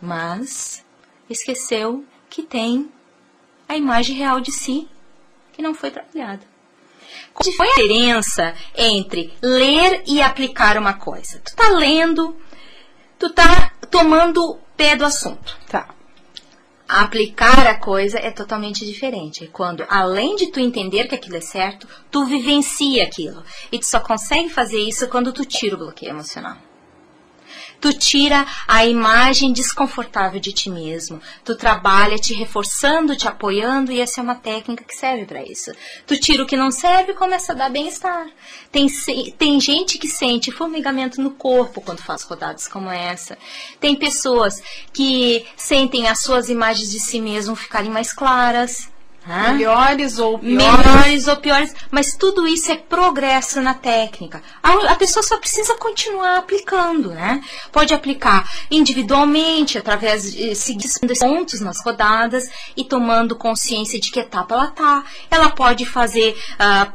Mas esqueceu que tem a imagem real de si que não foi trabalhada. Qual foi a diferença entre ler e aplicar uma coisa? Tu tá lendo, tu tá tomando pé do assunto. Tá. Aplicar a coisa é totalmente diferente. É quando, além de tu entender que aquilo é certo, tu vivencia aquilo. E tu só consegue fazer isso quando tu tira o bloqueio emocional. Tu tira a imagem desconfortável de ti mesmo. Tu trabalha te reforçando, te apoiando, e essa é uma técnica que serve para isso. Tu tira o que não serve e começa a dar bem-estar. Tem, tem gente que sente formigamento no corpo quando faz rodadas como essa. Tem pessoas que sentem as suas imagens de si mesmo ficarem mais claras. Melhores ou piores. melhores ou piores, mas tudo isso é progresso na técnica. A, a pessoa só precisa continuar aplicando, né? Pode aplicar individualmente, através de seguir pontos nas rodadas e tomando consciência de que etapa ela tá. Ela pode fazer, ah,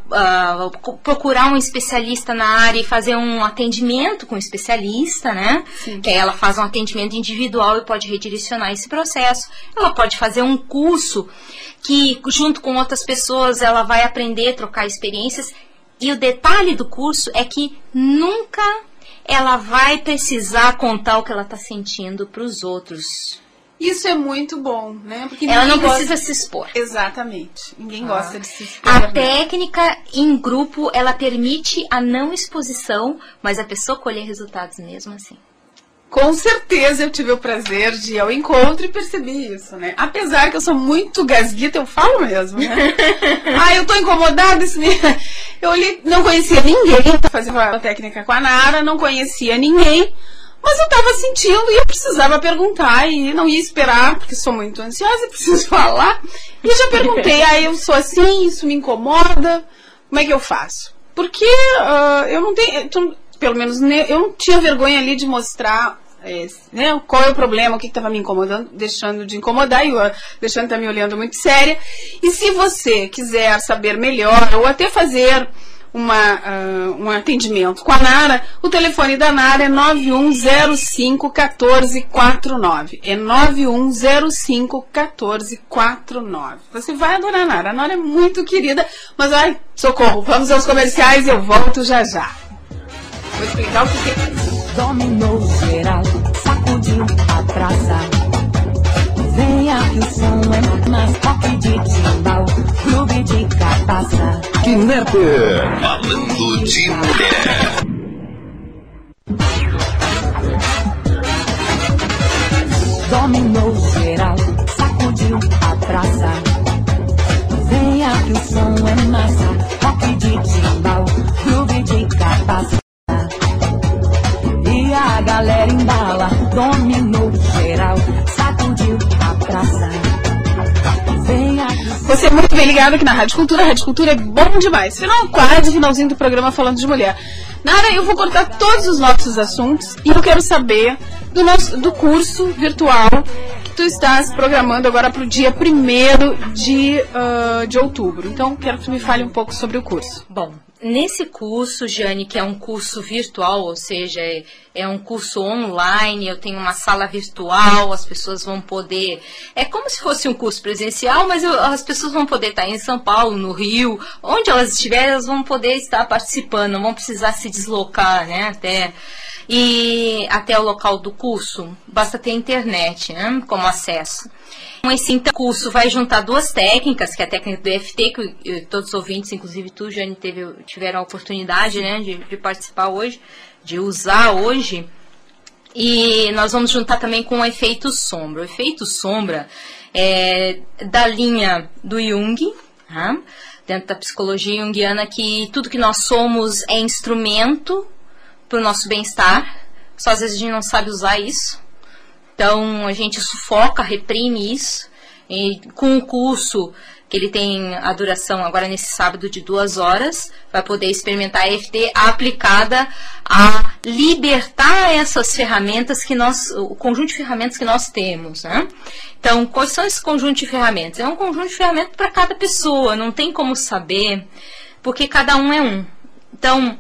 co- procurar um especialista na área e fazer um atendimento com o especialista, né? Que aí ela faz um atendimento individual e pode redirecionar esse processo. Ela pode fazer um curso que junto com outras pessoas ela vai aprender, trocar experiências. E o detalhe do curso é que nunca ela vai precisar contar o que ela está sentindo para os outros. Isso é muito bom, né? Porque Ela não ninguém gosta- precisa se expor. Exatamente. Ninguém gosta de se expor. A né? técnica em grupo, ela permite a não exposição, mas a pessoa colher resultados mesmo assim. Com certeza eu tive o prazer de ir ao encontro e percebi isso, né? Apesar que eu sou muito gasguita, eu falo mesmo, né? *laughs* ah, eu tô incomodada. Esse... menino- Eu olhei, não conhecia ninguém fazer uma técnica com a Nara, não conhecia ninguém. Mas eu tava sentindo e eu precisava perguntar e não ia esperar, porque sou muito ansiosa e *laughs* preciso falar. E já perguntei, ah, eu sou assim, isso me incomoda, como é que eu faço? Porque ah, eu não tenho, pelo menos ne- eu não tinha vergonha ali de mostrar é, né, qual é o problema, o que estava me incomodando, deixando de incomodar e o deixando tá me olhando muito séria. E se você quiser saber melhor ou até fazer uma, ah, um atendimento com a Nara, o telefone da Nara é 9105 1449. É 9105 1449. Você vai adorar a Nara. A Nara é muito querida, mas ai, socorro, vamos aos comerciais eu volto já já. Vou explicar o que é. Dominou geral, a praça. Venha que o som é mais toque de timbal, clube de capaça. Kinepper. Falando de mulher. Dominou geral, sacudiu a praça. Venha que o som é massa, toque de timbal, Você é muito bem ligado aqui na Rádio Cultura. A Rádio Cultura é bom demais. Final quase, finalzinho do programa falando de mulher. Nara, eu vou cortar todos os nossos assuntos e eu quero saber do, nosso, do curso virtual que tu estás programando agora para o dia 1 de, ah, de outubro. Então, quero que tu me fale um pouco sobre o curso. Bom, nesse curso, Jane, que é um curso virtual, ou seja, é, é um curso online, eu tenho uma sala virtual, as pessoas vão poder. É como se fosse um curso presencial, mas eu- as pessoas vão poder estar em São Paulo, no Rio, onde elas estiverem, elas vão poder estar participando, não vão precisar se deslocar, né, até. E até o local do curso, basta ter internet, né, como acesso. Então, Esse então, curso vai juntar duas técnicas, que é a técnica do EFT, que todos os ouvintes, inclusive tu, Jane, teve, tiveram a oportunidade né, de, de participar hoje, de usar hoje. E nós vamos juntar também com o efeito sombra. O efeito sombra é da linha do Jung, tá? dentro da psicologia junguiana, que tudo que nós somos é instrumento para o nosso bem-estar, só às vezes a gente não sabe usar isso. Então a gente sufoca, reprime isso. E com o curso que ele tem a duração agora nesse sábado de duas horas, vai poder experimentar a EFT aplicada a libertar essas ferramentas que nós, o conjunto de ferramentas que nós temos, né? Então, quais são esses conjuntos de ferramentas? É um conjunto de ferramentas para cada pessoa, não tem como saber, porque cada um é um. Então,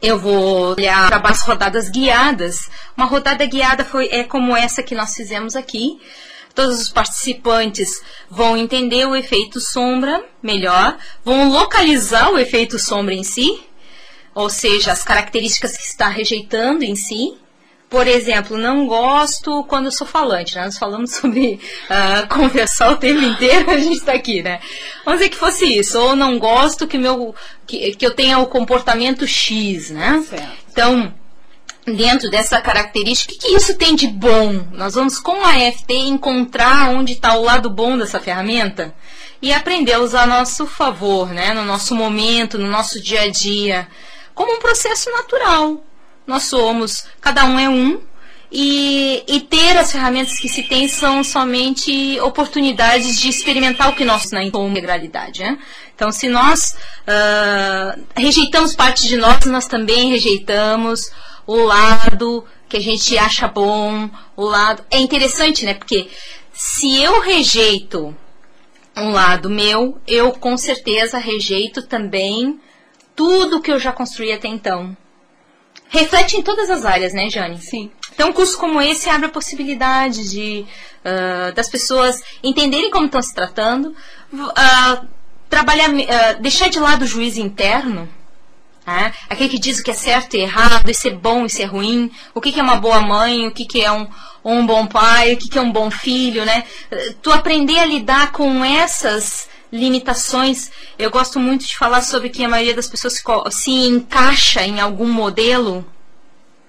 eu vou olhar para as rodadas guiadas. Uma rodada guiada foi, é como essa que nós fizemos aqui. Todos os participantes vão entender o efeito sombra melhor, vão localizar o efeito sombra em si, ou seja, as características que está rejeitando em si. Por exemplo, não gosto quando eu sou falante, né? Nós falamos sobre uh, *laughs* conversar o tempo inteiro, a gente está aqui, né? Vamos dizer que fosse isso. Ou não gosto que, meu, que, que eu tenha o comportamento X, né? Certo. Então, dentro dessa característica, o que isso tem de bom? Nós vamos, com a EFT, encontrar onde está o lado bom dessa ferramenta e aprender a usar a nosso favor, né? no nosso momento, no nosso dia a dia, como um processo natural. Nós somos, cada um é um, e, e, ter as ferramentas que se tem são somente oportunidades de experimentar o que nós na integralidade. Né? Então, se nós uh, rejeitamos parte de nós, nós também rejeitamos o lado que a gente acha bom, o lado. É interessante, né? Porque se eu rejeito um lado meu, eu com certeza rejeito também tudo que eu já construí até então. Reflete em todas as áreas, né, Jane? Sim. Então, um curso como esse abre a possibilidade de uh, das pessoas entenderem como estão se tratando, uh, trabalhar, uh, deixar de lado o juízo interno né? Aquele que diz o que é certo e errado, isso é bom, isso é ruim, o que, que é uma boa mãe, o que, que é um, um bom pai, o que, que é um bom filho, né? Tu aprender a lidar com essas limitações. Eu gosto muito de falar sobre que a maioria das pessoas se, encaixa em algum modelo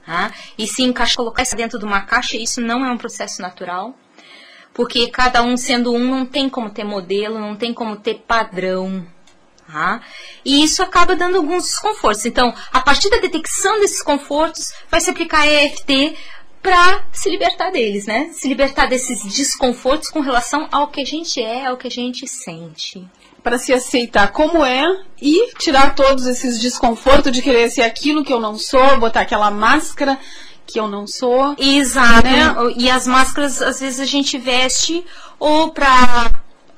tá? e se encaixa, colocar isso dentro de uma caixa, isso não é um processo natural. Porque cada um sendo um não tem como ter modelo, não tem como ter padrão. Tá? E isso acaba dando alguns desconfortos. Então, a partir da detecção desses confortos, vai se aplicar a EFT para se libertar deles, né? Se libertar desses desconfortos com relação ao que a gente é, ao que a gente sente. Para se aceitar como é e tirar todos esses desconfortos de querer ser aquilo que eu não sou, botar aquela máscara que eu não sou. Exato. Né? E as máscaras, às vezes, a gente veste ou para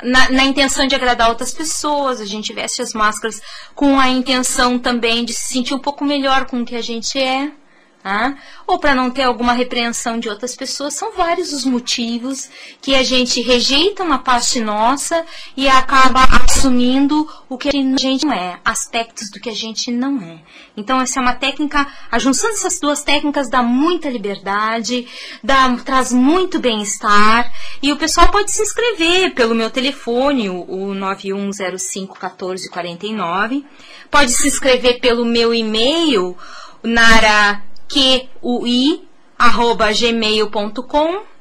na, na, intenção de agradar outras pessoas, a gente veste as máscaras com a intenção também de se sentir um pouco melhor com o que a gente é. Tá? Ou para não ter alguma repreensão de outras pessoas, são vários os motivos que a gente rejeita uma parte nossa e acaba assumindo o que a gente não é, aspectos do que a gente não é. Então, essa é uma técnica, a junção dessas duas técnicas dá muita liberdade, dá, traz muito bem-estar e o pessoal pode se inscrever pelo meu telefone, o, o 91051449, pode se inscrever pelo meu e-mail, nara qui@gmail.com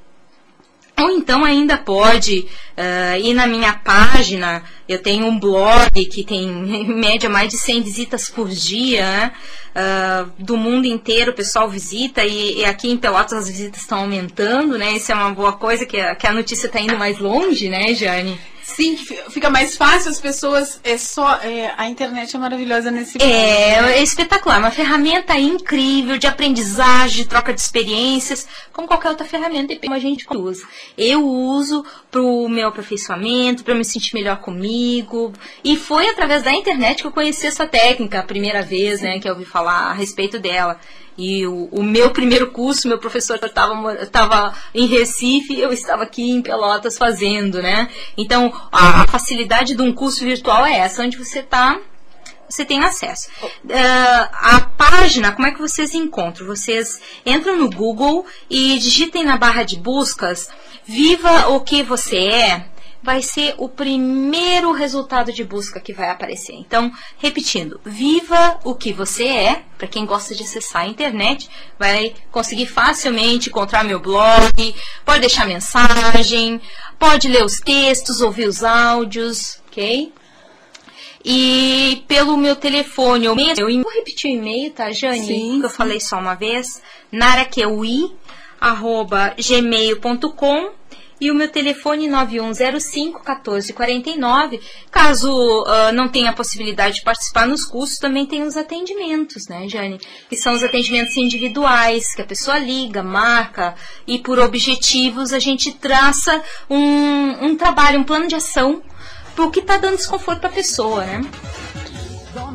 ou então ainda pode uh, ir na minha página. Eu tenho um blog que tem em média mais de 100 visitas por dia, né? uh, do mundo inteiro o pessoal visita e, e, aqui em Pelotas as visitas estão aumentando, né? Isso é uma boa coisa que a, que a notícia está indo mais longe, né, Jane? Sim, fica mais fácil, as pessoas. É só. É, a internet é maravilhosa nesse ponto. É, né? é espetacular, uma ferramenta incrível de aprendizagem, de troca de experiências, como qualquer outra ferramenta, como a gente usa. Eu uso para o meu aperfeiçoamento, para me sentir melhor comigo. E foi através da internet que eu conheci essa técnica a primeira vez, né, que eu ouvi falar a respeito dela. E o, o meu primeiro curso, meu professor estava em Recife, eu estava aqui em Pelotas fazendo, né? Então, a, a facilidade de um curso virtual é essa, onde você está você tem acesso. Uh, a página, como é que vocês encontram? Vocês entram no Google e digitem na barra de buscas Viva o que você é vai ser o primeiro resultado de busca que vai aparecer. Então, repetindo, viva o que você é. Para quem gosta de acessar a internet, vai conseguir facilmente encontrar meu blog, pode deixar mensagem, pode ler os textos, ouvir os áudios, ok? E pelo meu telefone, eu, eu vou repetir o e-mail, tá, Jane? Sim, que eu falei só uma vez. narakeui, arroba gmail.com e o meu telefone 9105 1449. Caso uh, não tenha possibilidade de participar nos cursos, também tem os atendimentos, né, Jane? Que são os atendimentos individuais, que a pessoa liga, marca e por objetivos a gente traça um, um trabalho, um plano de ação pro que tá dando desconforto pra pessoa, né?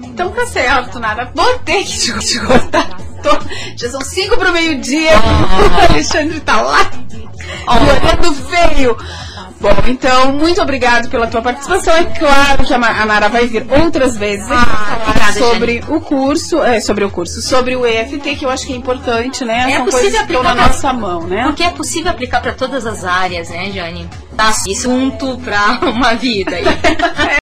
Então tá certo, Nara. Vou ter que te, te contar. Tô, já são cinco pro meio-dia. Ah. O *laughs* Alexandre tá lá. Olhando feio. Bom, então, muito obrigado pela tua participação. É claro que a Nara vai vir outras vezes Ah, obrigada, sobre o curso, é, sobre o curso, sobre o EFT, que eu acho que é importante, né? É São possível estão na aplicar pra- nossa mão, né? Porque é possível aplicar para todas as áreas, né, Jane? Tá assunto para uma vida aí. *laughs*